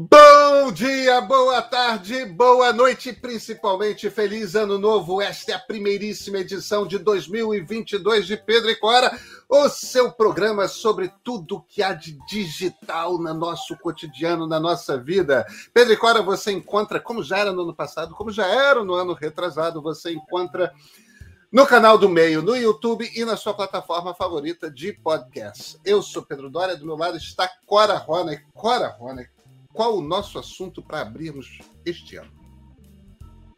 Bom dia, boa tarde, boa noite, principalmente feliz ano novo. Esta é a primeiríssima edição de 2022 de Pedro e Cora, o seu programa sobre tudo que há de digital no nosso cotidiano, na nossa vida. Pedro e Cora você encontra, como já era no ano passado, como já era no ano retrasado, você encontra no canal do Meio, no YouTube e na sua plataforma favorita de podcast. Eu sou Pedro Dória, do meu lado está Cora Rona. Cora Rona, qual o nosso assunto para abrirmos este ano?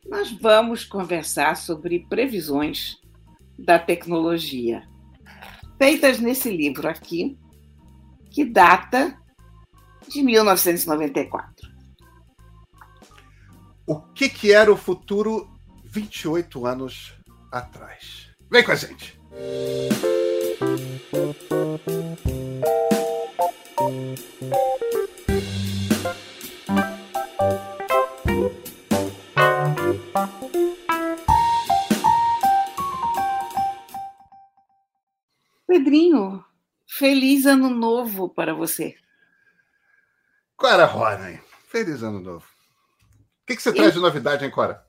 Nós vamos conversar sobre previsões da tecnologia, feitas nesse livro aqui, que data de 1994. O que, que era o futuro 28 anos atrás? Vem com a gente! Pedrinho, feliz ano novo para você. Cora Rony, feliz ano novo. O que, que você eu... traz de novidade, hein, Cora?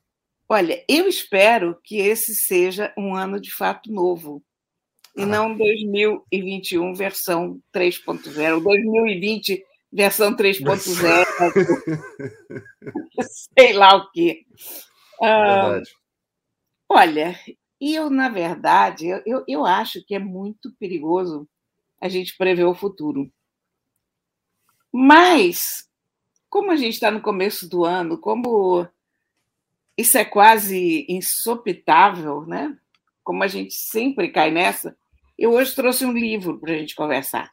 Olha, eu espero que esse seja um ano de fato novo. E ah. não 2021 versão 3.0, 2020 versão 3.0, sei lá o quê. Ah, olha, e eu, na verdade, eu, eu acho que é muito perigoso a gente prever o futuro. Mas, como a gente está no começo do ano, como isso é quase insopitável, né? Como a gente sempre cai nessa, eu hoje trouxe um livro para a gente conversar.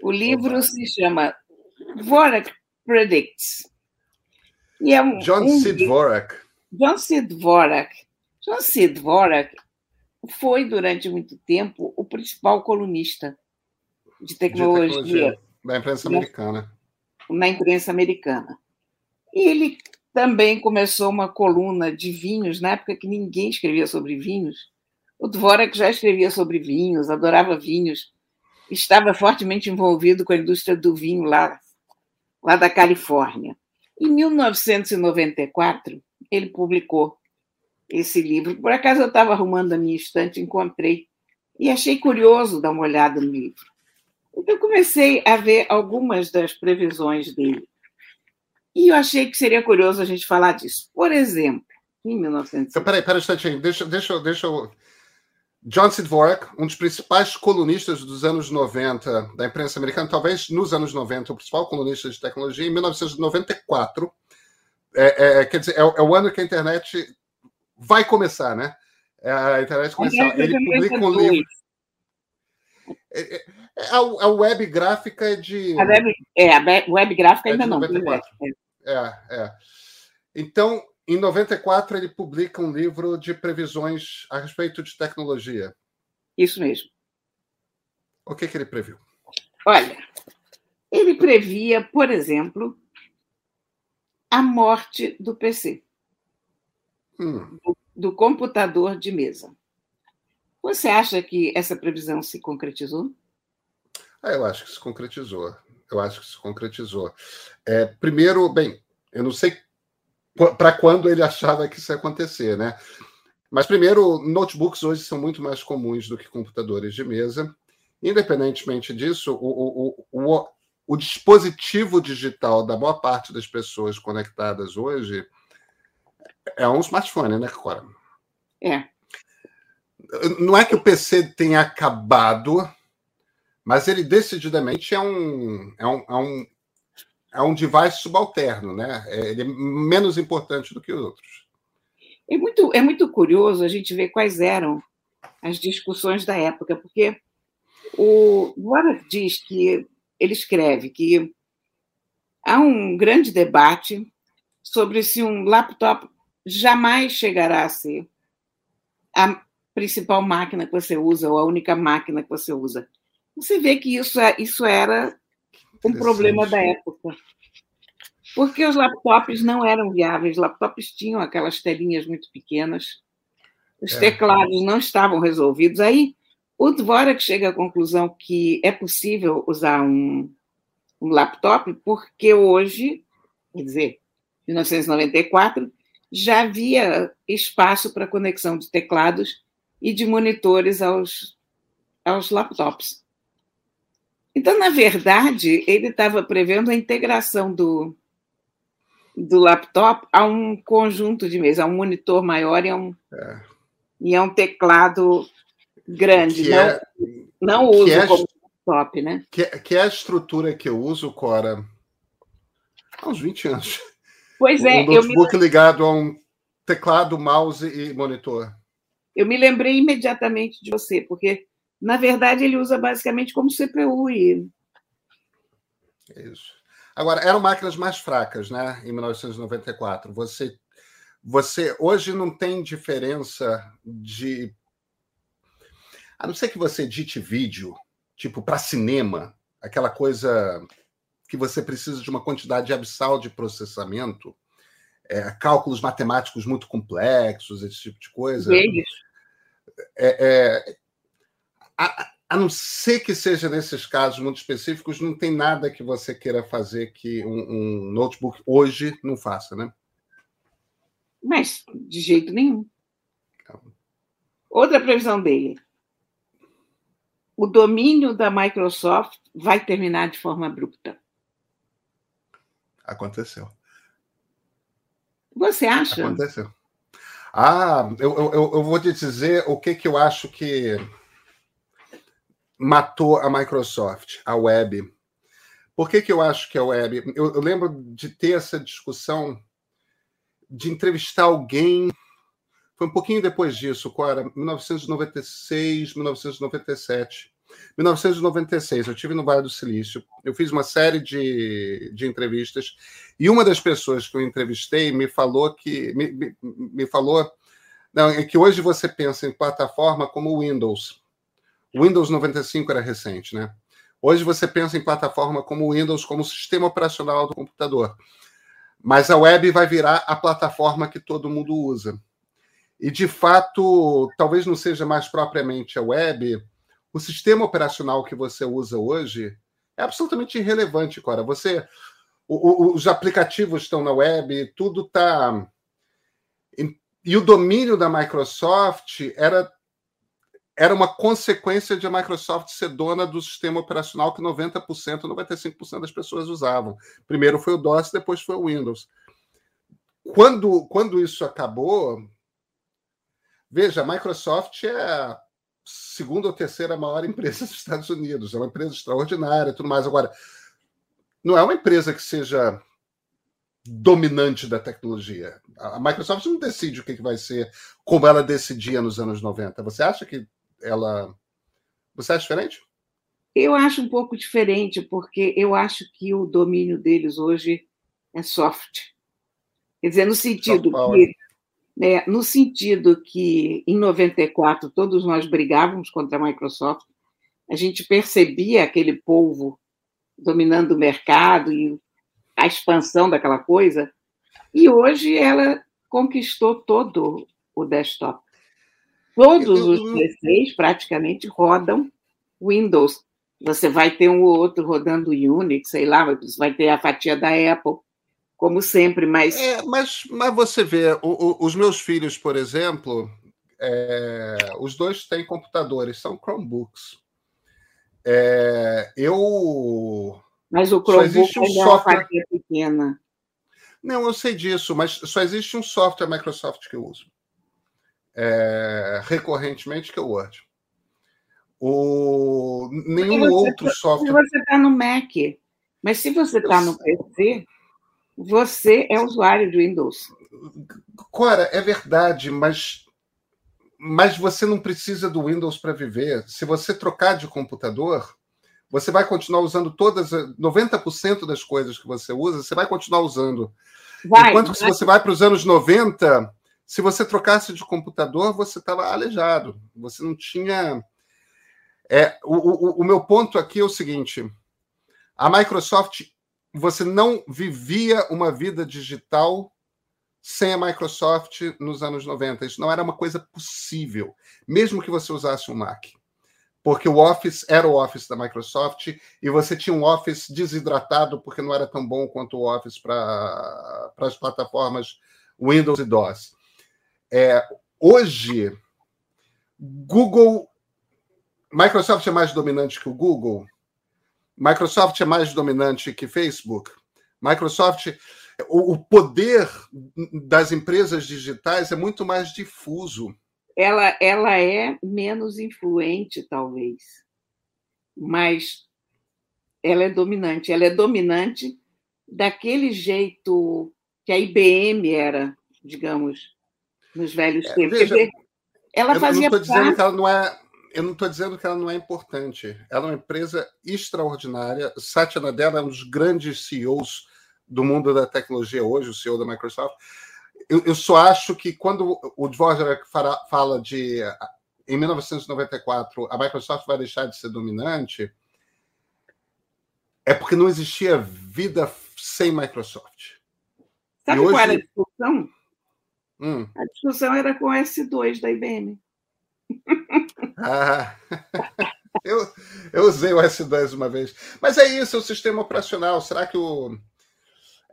O livro Opa. se chama Dvorak Predicts. E é um, John um, C. Dvorak. John C. Dvorak John C. Dvorak foi, durante muito tempo, o principal colunista de tecnologia, de tecnologia da imprensa na, americana. Na imprensa americana. E ele também começou uma coluna de vinhos, na época que ninguém escrevia sobre vinhos. O Dvorak já escrevia sobre vinhos, adorava vinhos, estava fortemente envolvido com a indústria do vinho lá, lá da Califórnia. Em 1994, ele publicou esse livro. Por acaso eu estava arrumando a minha estante, encontrei e achei curioso dar uma olhada no livro. Então comecei a ver algumas das previsões dele. E eu achei que seria curioso a gente falar disso. Por exemplo, em 1900. Então, peraí, peraí um instantinho. Deixa, deixa, deixa eu. John C. Dvorak, um dos principais colunistas dos anos 90 da imprensa americana, talvez nos anos 90, o principal colunista de tecnologia, em 1994. É, é, quer dizer, é, é o ano que a internet vai começar, né? É a internet comercial. Ele publica um livro. É, é, é, a, a, web gráfica é de. A web, é, a web gráfica é ainda não. 94. É, é. Então, em 94, ele publica um livro de previsões a respeito de tecnologia. Isso mesmo. O que, que ele previu? Olha, ele previa, por exemplo, a morte do PC hum. do, do computador de mesa. Você acha que essa previsão se concretizou? Ah, eu acho que se concretizou. Eu acho que se concretizou. É, primeiro, bem, eu não sei para quando ele achava que isso ia acontecer, né? Mas primeiro, notebooks hoje são muito mais comuns do que computadores de mesa. Independentemente disso, o, o, o, o dispositivo digital da maior parte das pessoas conectadas hoje é um smartphone, né, Cora? É. Não é que o PC tenha acabado, mas ele decididamente é um, é um, é um, é um device subalterno, né? É, ele é menos importante do que os outros. É muito, é muito curioso a gente ver quais eram as discussões da época, porque o Warren diz que ele escreve que há um grande debate sobre se um laptop jamais chegará a ser a principal máquina que você usa ou a única máquina que você usa. Você vê que isso, é, isso era um problema da época. Porque os laptops não eram viáveis, os laptops tinham aquelas telinhas muito pequenas, os é. teclados não estavam resolvidos. Aí o Dvorak chega à conclusão que é possível usar um, um laptop, porque hoje quer dizer, 1994, já havia espaço para conexão de teclados e de monitores aos, aos laptops. Então, na verdade, ele estava prevendo a integração do, do laptop a um conjunto de mesas, a um monitor maior e a um, é. e a um teclado grande. não, é, não uso é, como laptop, né? Que, que é a estrutura que eu uso, Cora, há uns 20 anos. Pois é. Um notebook me... ligado a um teclado, mouse e monitor. Eu me lembrei imediatamente de você, porque, na verdade, ele usa basicamente como CPU e. Isso. Agora, eram máquinas mais fracas, né? Em 1994. Você, você hoje não tem diferença de. A não ser que você edite vídeo, tipo para cinema, aquela coisa que você precisa de uma quantidade abissal de processamento, é, cálculos matemáticos muito complexos, esse tipo de coisa. É, é, a, a, não ser que seja nesses casos muito específicos, não tem nada que você queira fazer que um, um notebook hoje não faça, né? Mas, de jeito nenhum. Outra previsão dele. O domínio da Microsoft vai terminar de forma abrupta. Aconteceu. Você acha? Aconteceu. Ah, eu, eu, eu vou te dizer o que, que eu acho que matou a Microsoft, a web. Por que, que eu acho que é a web? Eu, eu lembro de ter essa discussão, de entrevistar alguém. Foi um pouquinho depois disso, Cora, 1996, 1997. 1996, eu tive no Vale do Silício, eu fiz uma série de, de entrevistas e uma das pessoas que eu entrevistei me falou que me, me, me falou não, é que hoje você pensa em plataforma como o Windows. O Windows 95 era recente, né? Hoje você pensa em plataforma como o Windows, como sistema operacional do computador. Mas a web vai virar a plataforma que todo mundo usa. E, de fato, talvez não seja mais propriamente a web, o sistema operacional que você usa hoje é absolutamente irrelevante, Cora. Você, o, o, os aplicativos estão na web, tudo está. E o domínio da Microsoft era, era uma consequência de a Microsoft ser dona do sistema operacional que 90%, 95% das pessoas usavam. Primeiro foi o DOS, depois foi o Windows. Quando, quando isso acabou, veja, a Microsoft é segunda ou terceira maior empresa dos Estados Unidos. É uma empresa extraordinária e tudo mais. Agora, não é uma empresa que seja dominante da tecnologia. A Microsoft não decide o que vai ser como ela decidia nos anos 90. Você acha que ela. Você acha diferente? Eu acho um pouco diferente, porque eu acho que o domínio deles hoje é soft. Quer dizer, no sentido que né, no sentido que, em 94, todos nós brigávamos contra a Microsoft, a gente percebia aquele povo dominando o mercado e a expansão daquela coisa, e hoje ela conquistou todo o desktop. Todos os PCs praticamente rodam Windows. Você vai ter um ou outro rodando Unix, sei lá, vai ter a fatia da Apple como sempre, mas. É, mas, mas você vê, o, o, os meus filhos, por exemplo, é, os dois têm computadores, são Chromebooks. É, eu. Mas o Chromebook um é software... pequena. Não, eu sei disso, mas só existe um software Microsoft que eu uso. É, recorrentemente, que é o Word. O, nenhum outro tá, software. Você está no Mac, mas se você está no PC, você é usuário do Windows. Cora, é verdade, mas, mas você não precisa do Windows para viver. Se você trocar de computador, você vai continuar usando todas, 90% das coisas que você usa, você vai continuar usando. Vai, Enquanto que se você vai para os anos 90, se você trocasse de computador, você estava aleijado. Você não tinha. É, o, o, o meu ponto aqui é o seguinte: a Microsoft você não vivia uma vida digital sem a Microsoft nos anos 90. Isso não era uma coisa possível, mesmo que você usasse um Mac. porque o Office era o Office da Microsoft e você tinha um Office desidratado porque não era tão bom quanto o Office para as plataformas Windows e DOS. É, hoje, Google. Microsoft é mais dominante que o Google. Microsoft é mais dominante que Facebook. Microsoft. O, o poder das empresas digitais é muito mais difuso ela, ela é menos influente, talvez, mas ela é dominante. Ela é dominante daquele jeito que a IBM era, digamos, nos velhos é, tempos. Veja, ela fazia eu não dizendo parte... que ela não é eu não estou dizendo que ela não é importante. Ela é uma empresa extraordinária. Satya Nadella é um dos grandes CEOs do mundo da tecnologia hoje, o CEO da Microsoft eu, eu só acho que quando o Dvorak fala de em 1994 a Microsoft vai deixar de ser dominante, é porque não existia vida sem Microsoft. Sabe hoje... qual era a discussão? Hum. A discussão era com o S2 da IBM. Ah, eu, eu usei o S2 uma vez. Mas é isso, é o sistema operacional. Será que o,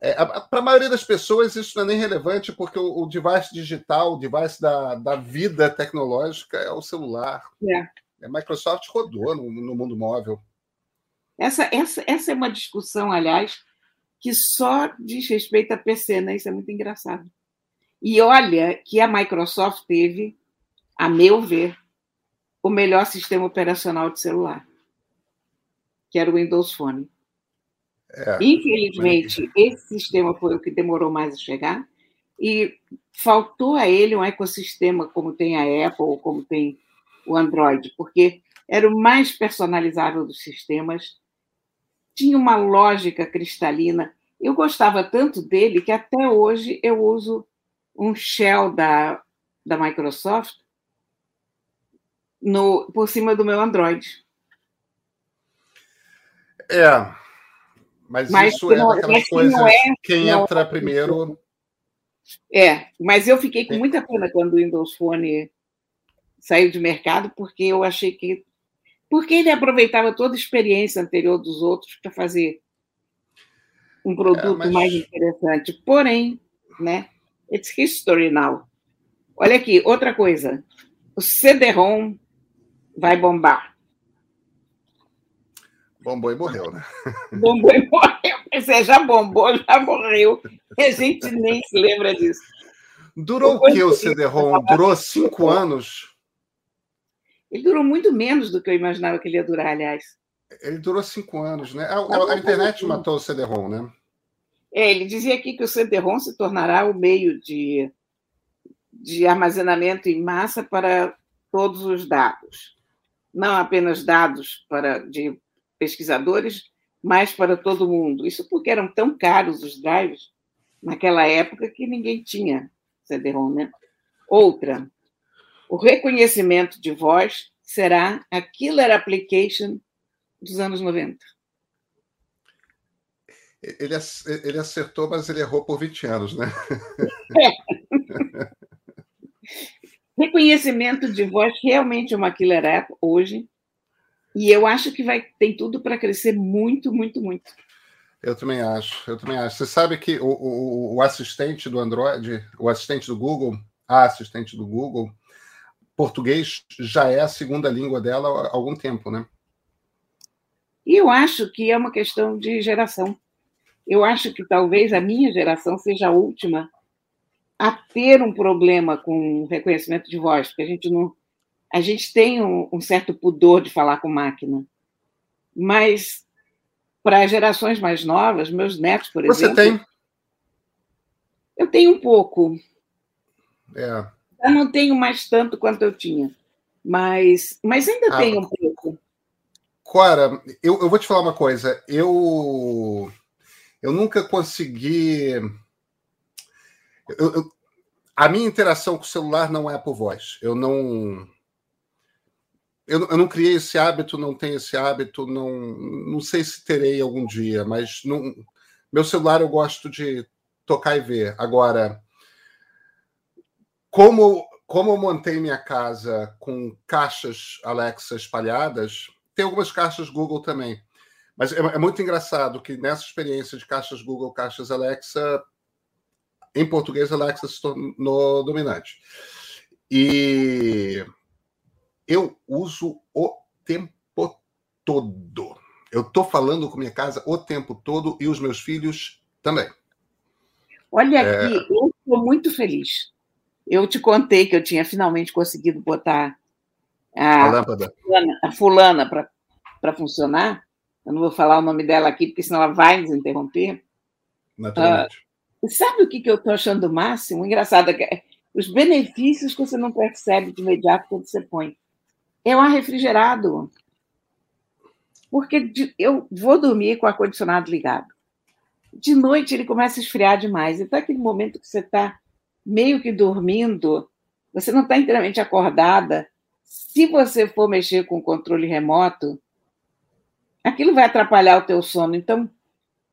é, Para a maioria das pessoas, isso não é nem relevante, porque o, o device digital, o device da, da vida tecnológica é o celular. É. A é, Microsoft rodou no, no mundo móvel. Essa, essa, essa é uma discussão, aliás, que só diz respeito a PC, né? Isso é muito engraçado. E olha que a Microsoft teve, a meu ver, o melhor sistema operacional de celular, que era o Windows Phone. É, Infelizmente, mas... esse sistema foi o que demorou mais a chegar e faltou a ele um ecossistema como tem a Apple ou como tem o Android, porque era o mais personalizável dos sistemas, tinha uma lógica cristalina. Eu gostava tanto dele que até hoje eu uso um shell da, da Microsoft no, por cima do meu Android. É, mas, mas isso é não, daquelas coisas. É, quem entra é, primeiro. É, mas eu fiquei com muita pena quando o Windows Phone saiu de mercado, porque eu achei que. Porque ele aproveitava toda a experiência anterior dos outros para fazer um produto é, mas... mais interessante. Porém, né? It's history now. Olha aqui, outra coisa. O CD-ROM vai bombar. Bombou e morreu, né? Bombou e morreu. Você já bombou, já morreu. E a gente nem se lembra disso. Durou o que o CD-ROM? Durou cinco anos? Ele durou muito menos do que eu imaginava que ele ia durar, aliás. Ele durou cinco anos, né? A, a, a internet matou o CD-ROM, né? É, ele dizia aqui que o CD-ROM se tornará o meio de, de armazenamento em massa para todos os dados. Não apenas dados para, de pesquisadores, mas para todo mundo. Isso porque eram tão caros os drives naquela época que ninguém tinha CD-ROM, né? Outra, o reconhecimento de voz será a killer application dos anos 90. Ele, ele acertou, mas ele errou por 20 anos, né? É. Reconhecimento de voz realmente é uma killer app hoje. E eu acho que vai tem tudo para crescer muito, muito, muito. Eu também acho, eu também acho. Você sabe que o, o, o, assistente do Android, o assistente do Google, a assistente do Google, português já é a segunda língua dela há algum tempo, né? E eu acho que é uma questão de geração. Eu acho que talvez a minha geração seja a última a ter um problema com reconhecimento de voz, porque a gente não, a gente tem um, um certo pudor de falar com máquina. Mas para gerações mais novas, meus netos, por Você exemplo. Você tem? Eu tenho um pouco. É. Eu não tenho mais tanto quanto eu tinha, mas, mas ainda ah, tenho um pouco. Cora, eu, eu vou te falar uma coisa. Eu, eu nunca consegui. Eu, a minha interação com o celular não é por voz. Eu não eu, eu, não criei esse hábito, não tenho esse hábito, não, não sei se terei algum dia, mas não, meu celular eu gosto de tocar e ver. Agora, como como eu montei minha casa com caixas Alexa espalhadas, tem algumas caixas Google também. Mas é, é, muito engraçado que nessa experiência de caixas Google, caixas Alexa, em português, Alexa se tornou dominante. E eu uso o tempo todo. Eu estou falando com minha casa o tempo todo e os meus filhos também. Olha é. aqui, eu estou muito feliz. Eu te contei que eu tinha finalmente conseguido botar a, a lâmpada, a fulana para funcionar. Eu não vou falar o nome dela aqui, porque senão ela vai nos interromper. Naturalmente. Sabe o que, que eu estou achando o máximo? Engraçado, é os benefícios que você não percebe de imediato quando você põe. É um ar refrigerado. Porque eu vou dormir com o ar-condicionado ligado. De noite ele começa a esfriar demais. Então, aquele momento que você está meio que dormindo, você não está inteiramente acordada. Se você for mexer com o controle remoto, aquilo vai atrapalhar o teu sono. Então,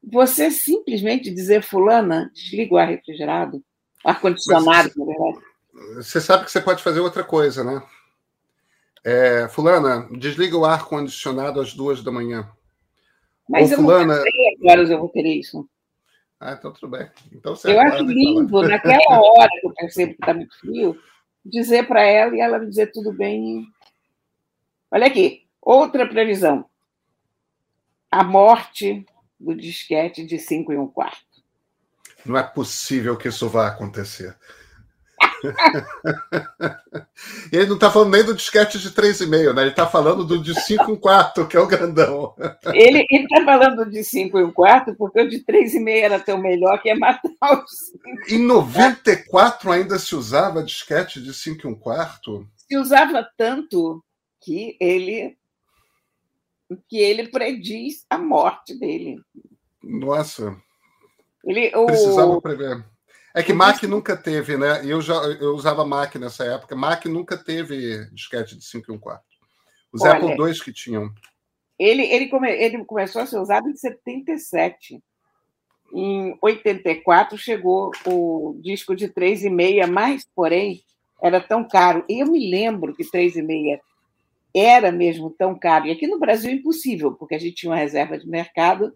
você simplesmente dizer, fulana, desliga o ar refrigerado, ar-condicionado, na verdade. Você sabe que você pode fazer outra coisa, né? É, fulana, desliga o ar-condicionado às duas da manhã. Mas Ou, eu fulana... não sei que horas eu vou querer isso. Ah, então tudo bem. Então, eu acho lindo, naquela hora que eu percebo que está muito frio, dizer para ela e ela me dizer tudo bem. Olha aqui, outra previsão. A morte do disquete de 5 e um quarto. Não é possível que isso vá acontecer. ele não está falando nem do disquete de 3,5, né? Ele está falando do de 5 e quarto, que é o grandão. Ele está falando de 5 e um quarto porque o de 3,5 era tão melhor que é matar os 5. Em 94 ainda se usava disquete de 5 e um quarto? Se usava tanto que ele que ele prediz a morte dele. Nossa. Ele, o... Precisava prever. É que Mac nunca teve, né? E eu já eu usava Mac nessa época. Mac nunca teve disquete de 5 e 1 quarto. Os Olha, Apple II que tinham. Ele, ele, come, ele começou a ser usado em 77. Em 84 chegou o disco de 3,5, mas, porém, era tão caro. E eu me lembro que 3,5 era mesmo tão caro. E aqui no Brasil impossível, porque a gente tinha uma reserva de mercado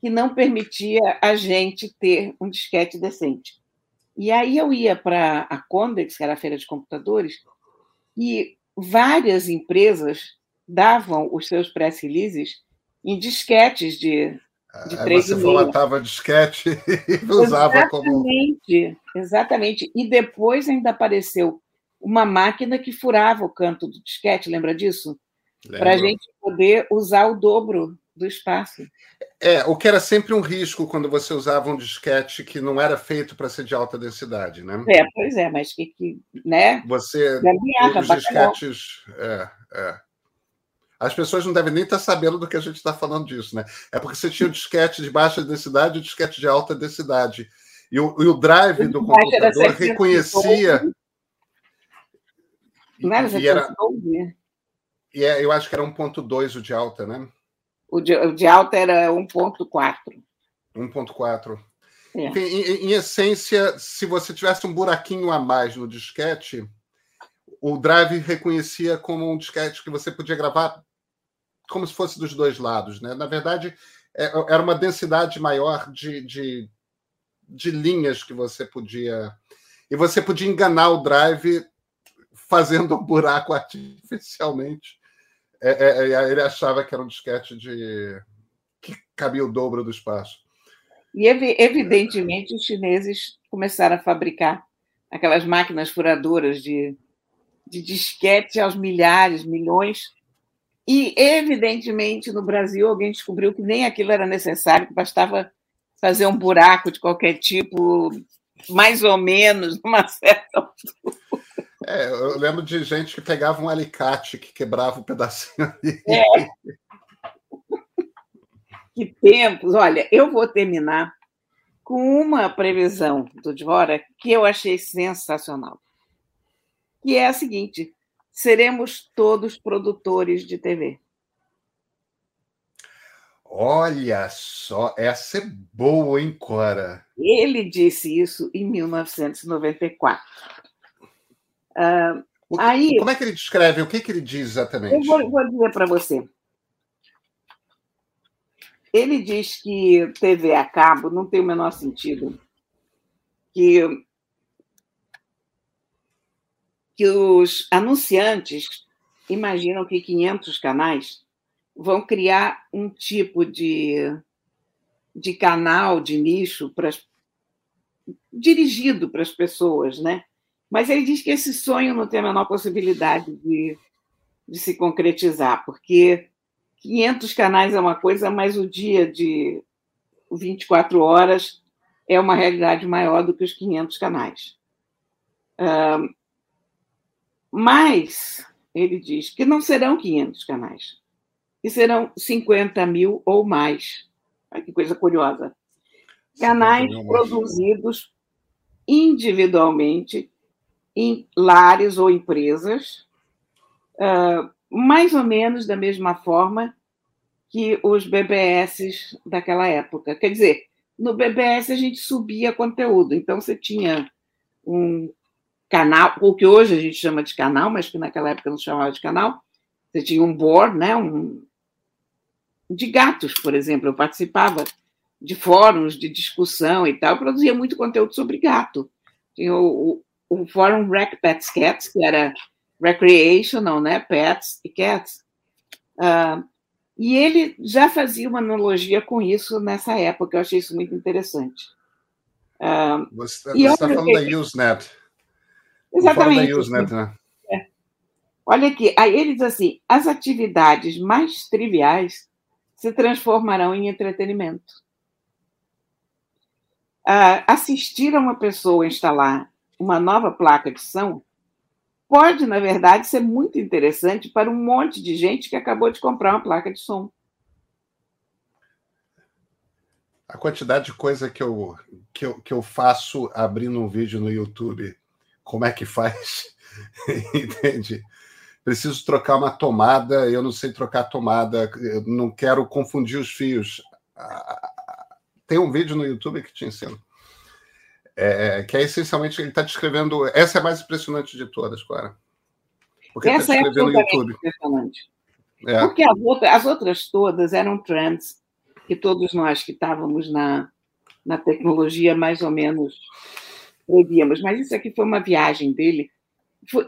que não permitia a gente ter um disquete decente. E aí eu ia para a Condex, que era a feira de computadores, e várias empresas davam os seus press releases em disquetes de, de Aí Você formatava disquete e usava exatamente, como. Exatamente, exatamente. E depois ainda apareceu uma máquina que furava o canto do disquete, lembra disso? Para a gente poder usar o dobro do espaço. É, o que era sempre um risco quando você usava um disquete que não era feito para ser de alta densidade, né? É, pois é, mas que, que né? Você os disquetes, é, é. As pessoas não devem nem estar sabendo do que a gente está falando disso, né? É porque você tinha o disquete de baixa densidade e o disquete de alta densidade. E o, e o drive o do computador reconhecia. Não era e, era, e é, eu acho que era 1.2 o de alta, né? O de, o de alta era 1.4. 1.4. É. Enfim, em, em, essência, se você tivesse um buraquinho a mais no disquete, o drive reconhecia como um disquete que você podia gravar como se fosse dos dois lados. Né? Na verdade, é, era uma densidade maior de, de, de linhas que você podia. E você podia enganar o drive fazendo um buraco artificialmente é, é, é, ele achava que era um disquete de que cabia o dobro do espaço. E evidentemente os chineses começaram a fabricar aquelas máquinas furadoras de, de disquete aos milhares, milhões. E evidentemente no Brasil alguém descobriu que nem aquilo era necessário, que bastava fazer um buraco de qualquer tipo, mais ou menos, numa certa altura. É, eu lembro de gente que pegava um alicate que quebrava um pedacinho ali. É. que tempos! Olha, eu vou terminar com uma previsão do Dvora que eu achei sensacional. Que é a seguinte: seremos todos produtores de TV. Olha só, essa é boa, hein, Cora? Ele disse isso em 1994. Uh, aí, como é que ele descreve? O que, que ele diz exatamente? Eu vou, vou dizer para você. Ele diz que TV a cabo não tem o menor sentido. Que, que os anunciantes imaginam que 500 canais vão criar um tipo de, de canal de nicho para dirigido para as pessoas, né? Mas ele diz que esse sonho não tem a menor possibilidade de, de se concretizar, porque 500 canais é uma coisa, mas o dia de 24 horas é uma realidade maior do que os 500 canais. mas ele diz que não serão 500 canais, que serão 50 mil ou mais. Olha que coisa curiosa. Canais produzidos individualmente em lares ou empresas, mais ou menos da mesma forma que os BBS daquela época. Quer dizer, no BBS a gente subia conteúdo, então você tinha um canal, o que hoje a gente chama de canal, mas que naquela época não chamava de canal, você tinha um board, né, um, de gatos, por exemplo. Eu participava de fóruns de discussão e tal, produzia muito conteúdo sobre gato. Tinha o, o, fórum Rec Pets Cats, que era recreational, né, pets e cats. Uh, e ele já fazia uma analogia com isso nessa época, eu achei isso muito interessante. Uh, você está falando que... da Usenet. Exatamente. Da Usenet, né? É. Olha aqui, aí ele diz assim: as atividades mais triviais se transformarão em entretenimento. Uh, assistir a uma pessoa instalar uma nova placa de som pode, na verdade, ser muito interessante para um monte de gente que acabou de comprar uma placa de som. A quantidade de coisa que eu, que eu, que eu faço abrindo um vídeo no YouTube, como é que faz? Entende? Preciso trocar uma tomada, eu não sei trocar tomada, eu não quero confundir os fios. Tem um vídeo no YouTube que te ensina. É, que é essencialmente ele está descrevendo. Essa é a mais impressionante de todas, Clara. Porque tá essa tá é no YouTube. impressionante. É. Porque as outras, as outras todas eram trends que todos nós que estávamos na, na tecnologia mais ou menos prevíamos. Mas isso aqui foi uma viagem dele.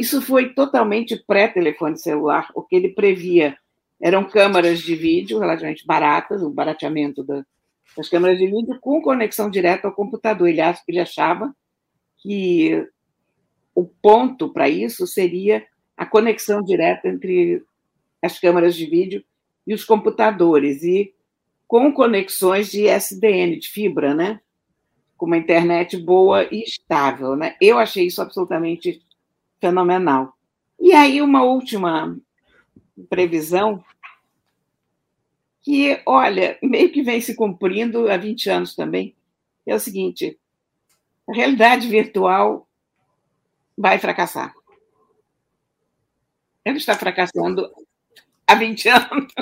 Isso foi totalmente pré-telefone celular. O que ele previa eram câmaras de vídeo relativamente baratas, o barateamento da, as câmeras de vídeo com conexão direta ao computador. Ele, ele achava que o ponto para isso seria a conexão direta entre as câmeras de vídeo e os computadores, e com conexões de SDN, de fibra, né? com uma internet boa e estável. Né? Eu achei isso absolutamente fenomenal. E aí, uma última previsão que, olha, meio que vem se cumprindo há 20 anos também, é o seguinte: a realidade virtual vai fracassar. Ela está fracassando há 20 anos.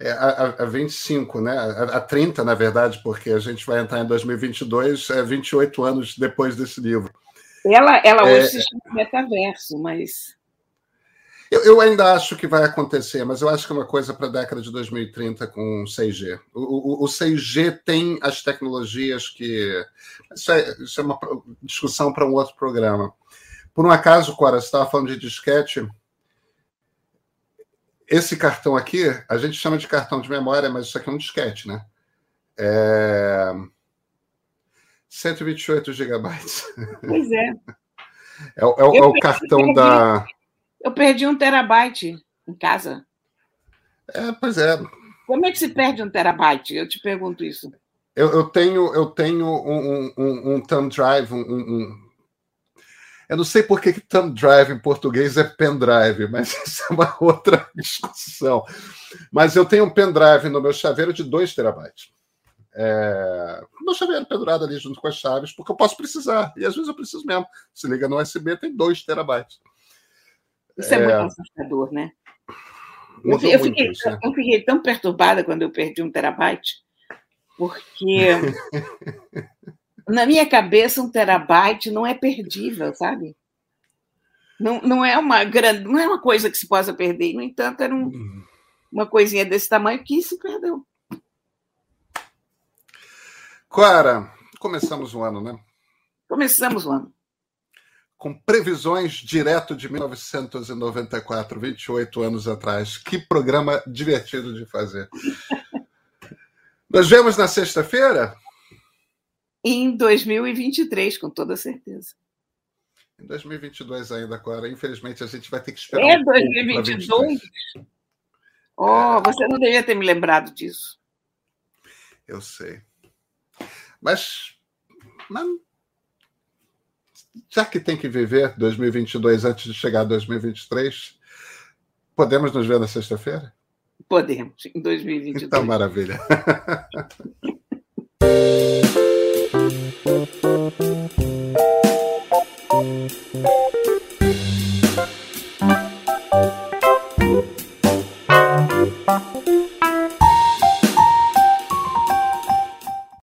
É, a, a 25, né? A, a 30, na verdade, porque a gente vai entrar em 2022, é 28 anos depois desse livro. Ela, ela hoje é, se chama metaverso, mas eu, eu, ainda acho que vai acontecer, mas eu acho que é uma coisa para a década de 2030 com 6G. O, o, o 6G tem as tecnologias que. Isso é, isso é uma discussão para um outro programa. Por um acaso, Cora, você estava falando de disquete. Esse cartão aqui, a gente chama de cartão de memória, mas isso aqui é um disquete, né? É... 128 gigabytes. Pois é. É, é, é o cartão da. Eu perdi um terabyte em casa. É, pois é. Como é que se perde um terabyte? Eu te pergunto isso. Eu, eu tenho, eu tenho um, um, um thumb drive, um, um, eu não sei por que, que thumb drive em português é pendrive, mas isso é uma outra discussão. Mas eu tenho um pendrive no meu chaveiro de 2 terabytes. É... Meu chaveiro pendurado ali junto com as chaves, porque eu posso precisar. E às vezes eu preciso mesmo. Se liga no USB, tem 2 terabytes. Isso é, é muito assustador, né? Eu, eu, fiquei, isso, né? eu fiquei tão perturbada quando eu perdi um terabyte, porque na minha cabeça um terabyte não é perdível, sabe? Não, não é uma grande, não é uma coisa que se possa perder. No entanto, era um, hum. uma coisinha desse tamanho que se perdeu. Clara, começamos o ano, né? Começamos o ano. Com previsões direto de 1994, 28 anos atrás. Que programa divertido de fazer. Nos vemos na sexta-feira? Em 2023, com toda certeza. Em 2022 ainda, Clara. Infelizmente, a gente vai ter que esperar. É um 2022? Oh, você não devia ter me lembrado disso. Eu sei. Mas, mas já que tem que viver 2022 antes de chegar 2023, podemos nos ver na sexta-feira? Podemos, em 2022. Então, maravilha.